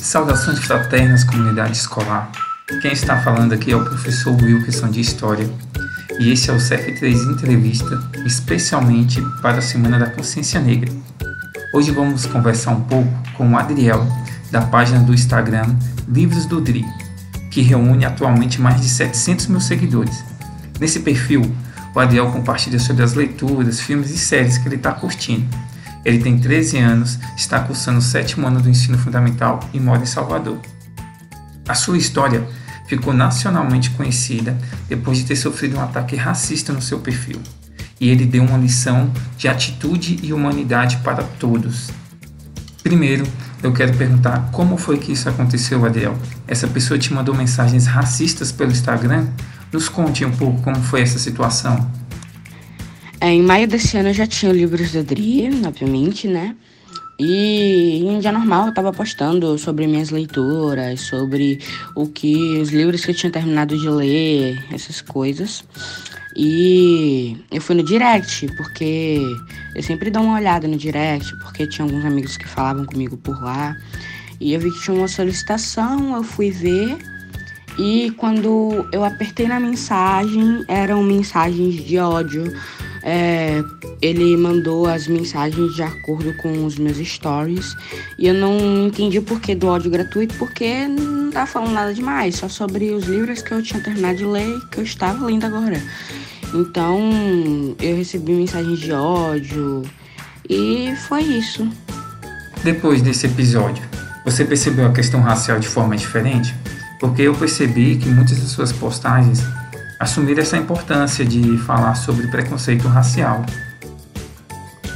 Saudações fraternas, comunidade escolar. Quem está falando aqui é o professor Wilkerson de História e esse é o CF3 Entrevista, especialmente para a Semana da Consciência Negra. Hoje vamos conversar um pouco com o Adriel, da página do Instagram Livros do DRI, que reúne atualmente mais de 700 mil seguidores. Nesse perfil, o Adriel compartilha sobre as leituras, filmes e séries que ele está curtindo ele tem 13 anos, está cursando o sétimo ano do ensino fundamental e mora em Salvador. A sua história ficou nacionalmente conhecida depois de ter sofrido um ataque racista no seu perfil. E ele deu uma lição de atitude e humanidade para todos. Primeiro, eu quero perguntar como foi que isso aconteceu, Adriel? Essa pessoa te mandou mensagens racistas pelo Instagram? Nos conte um pouco como foi essa situação. É, em maio desse ano eu já tinha livros da Dri, obviamente, né? E em dia normal eu tava postando sobre minhas leituras, sobre o que os livros que eu tinha terminado de ler, essas coisas. E eu fui no direct, porque eu sempre dou uma olhada no direct, porque tinha alguns amigos que falavam comigo por lá. E eu vi que tinha uma solicitação, eu fui ver. E quando eu apertei na mensagem, eram mensagens de ódio é, ele mandou as mensagens de acordo com os meus stories e eu não entendi o porquê do ódio gratuito, porque não tá falando nada demais, só sobre os livros que eu tinha terminado de ler que eu estava lendo agora. Então eu recebi mensagens de ódio e foi isso. Depois desse episódio, você percebeu a questão racial de forma diferente? Porque eu percebi que muitas das suas postagens assumir essa importância de falar sobre preconceito racial.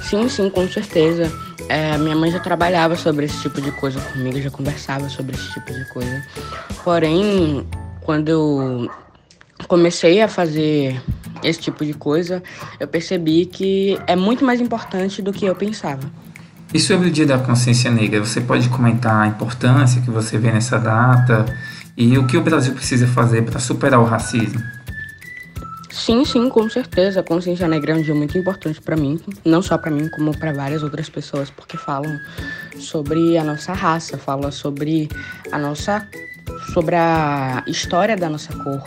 Sim, sim, com certeza. É, minha mãe já trabalhava sobre esse tipo de coisa comigo, já conversava sobre esse tipo de coisa. Porém, quando eu comecei a fazer esse tipo de coisa, eu percebi que é muito mais importante do que eu pensava. E sobre o Dia da Consciência Negra, você pode comentar a importância que você vê nessa data e o que o Brasil precisa fazer para superar o racismo? Sim, sim, com certeza. A consciência negra é um dia muito importante para mim, não só para mim, como para várias outras pessoas, porque falam sobre a nossa raça, falam sobre a nossa sobre a história da nossa cor.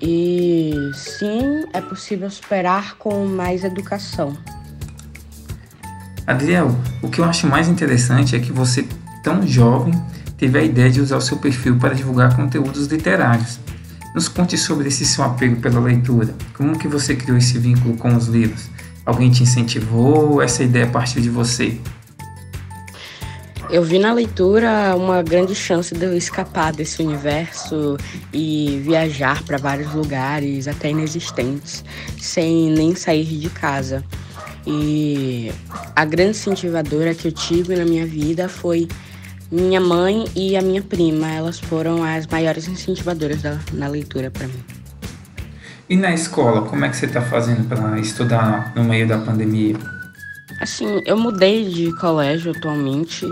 E sim, é possível superar com mais educação. Adriel, o que eu acho mais interessante é que você, tão jovem, teve a ideia de usar o seu perfil para divulgar conteúdos literários. Nos conte sobre esse seu apego pela leitura. Como que você criou esse vínculo com os livros? Alguém te incentivou ou essa ideia partiu de você? Eu vi na leitura uma grande chance de eu escapar desse universo e viajar para vários lugares até inexistentes, sem nem sair de casa. E a grande incentivadora que eu tive na minha vida foi minha mãe e a minha prima, elas foram as maiores incentivadoras da, na leitura para mim. E na escola, como é que você está fazendo para estudar no meio da pandemia? Assim, eu mudei de colégio atualmente,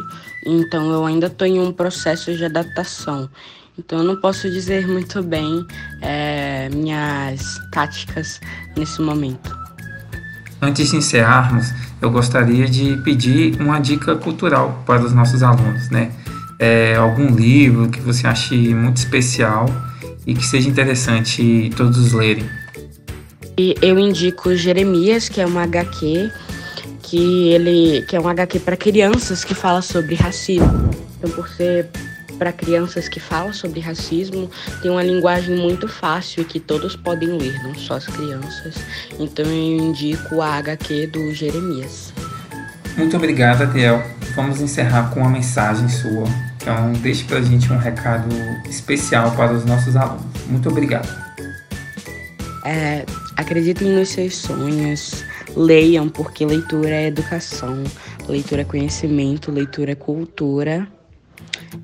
então eu ainda estou em um processo de adaptação. Então eu não posso dizer muito bem é, minhas táticas nesse momento. Antes de encerrarmos, eu gostaria de pedir uma dica cultural para os nossos alunos, né? É, algum livro que você ache muito especial e que seja interessante todos lerem. E eu indico Jeremias, que é uma HQ que ele que é um HQ para crianças que fala sobre racismo. Então, por ser para crianças que falam sobre racismo, tem uma linguagem muito fácil e que todos podem ler, não só as crianças. Então eu indico a HQ do Jeremias. Muito obrigado, Adriel. Vamos encerrar com uma mensagem sua. Então, deixe para a gente um recado especial para os nossos alunos. Muito obrigado. É, acreditem nos seus sonhos, leiam, porque leitura é educação, leitura é conhecimento, leitura é cultura.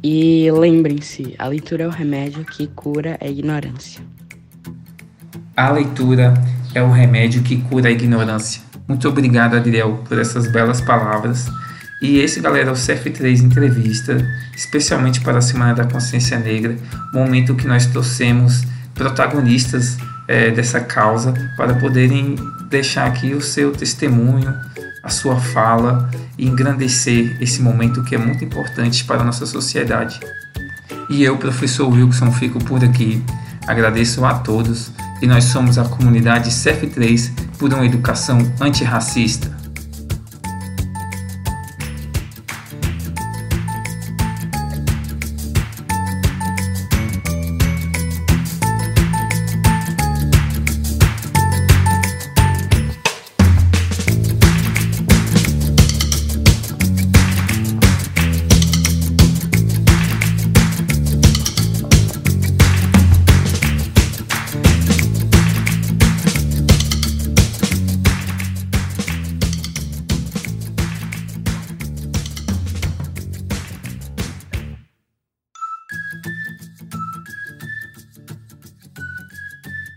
E lembrem-se, a leitura é o remédio que cura a ignorância. A leitura é o remédio que cura a ignorância. Muito obrigado, Adriel, por essas belas palavras. E esse, galera, é o CF3 Entrevista, especialmente para a Semana da Consciência Negra, momento que nós trouxemos protagonistas é, dessa causa para poderem deixar aqui o seu testemunho, a sua fala e engrandecer esse momento que é muito importante para a nossa sociedade. E eu, professor Wilson, fico por aqui. Agradeço a todos e nós somos a comunidade CF3 por uma educação antirracista.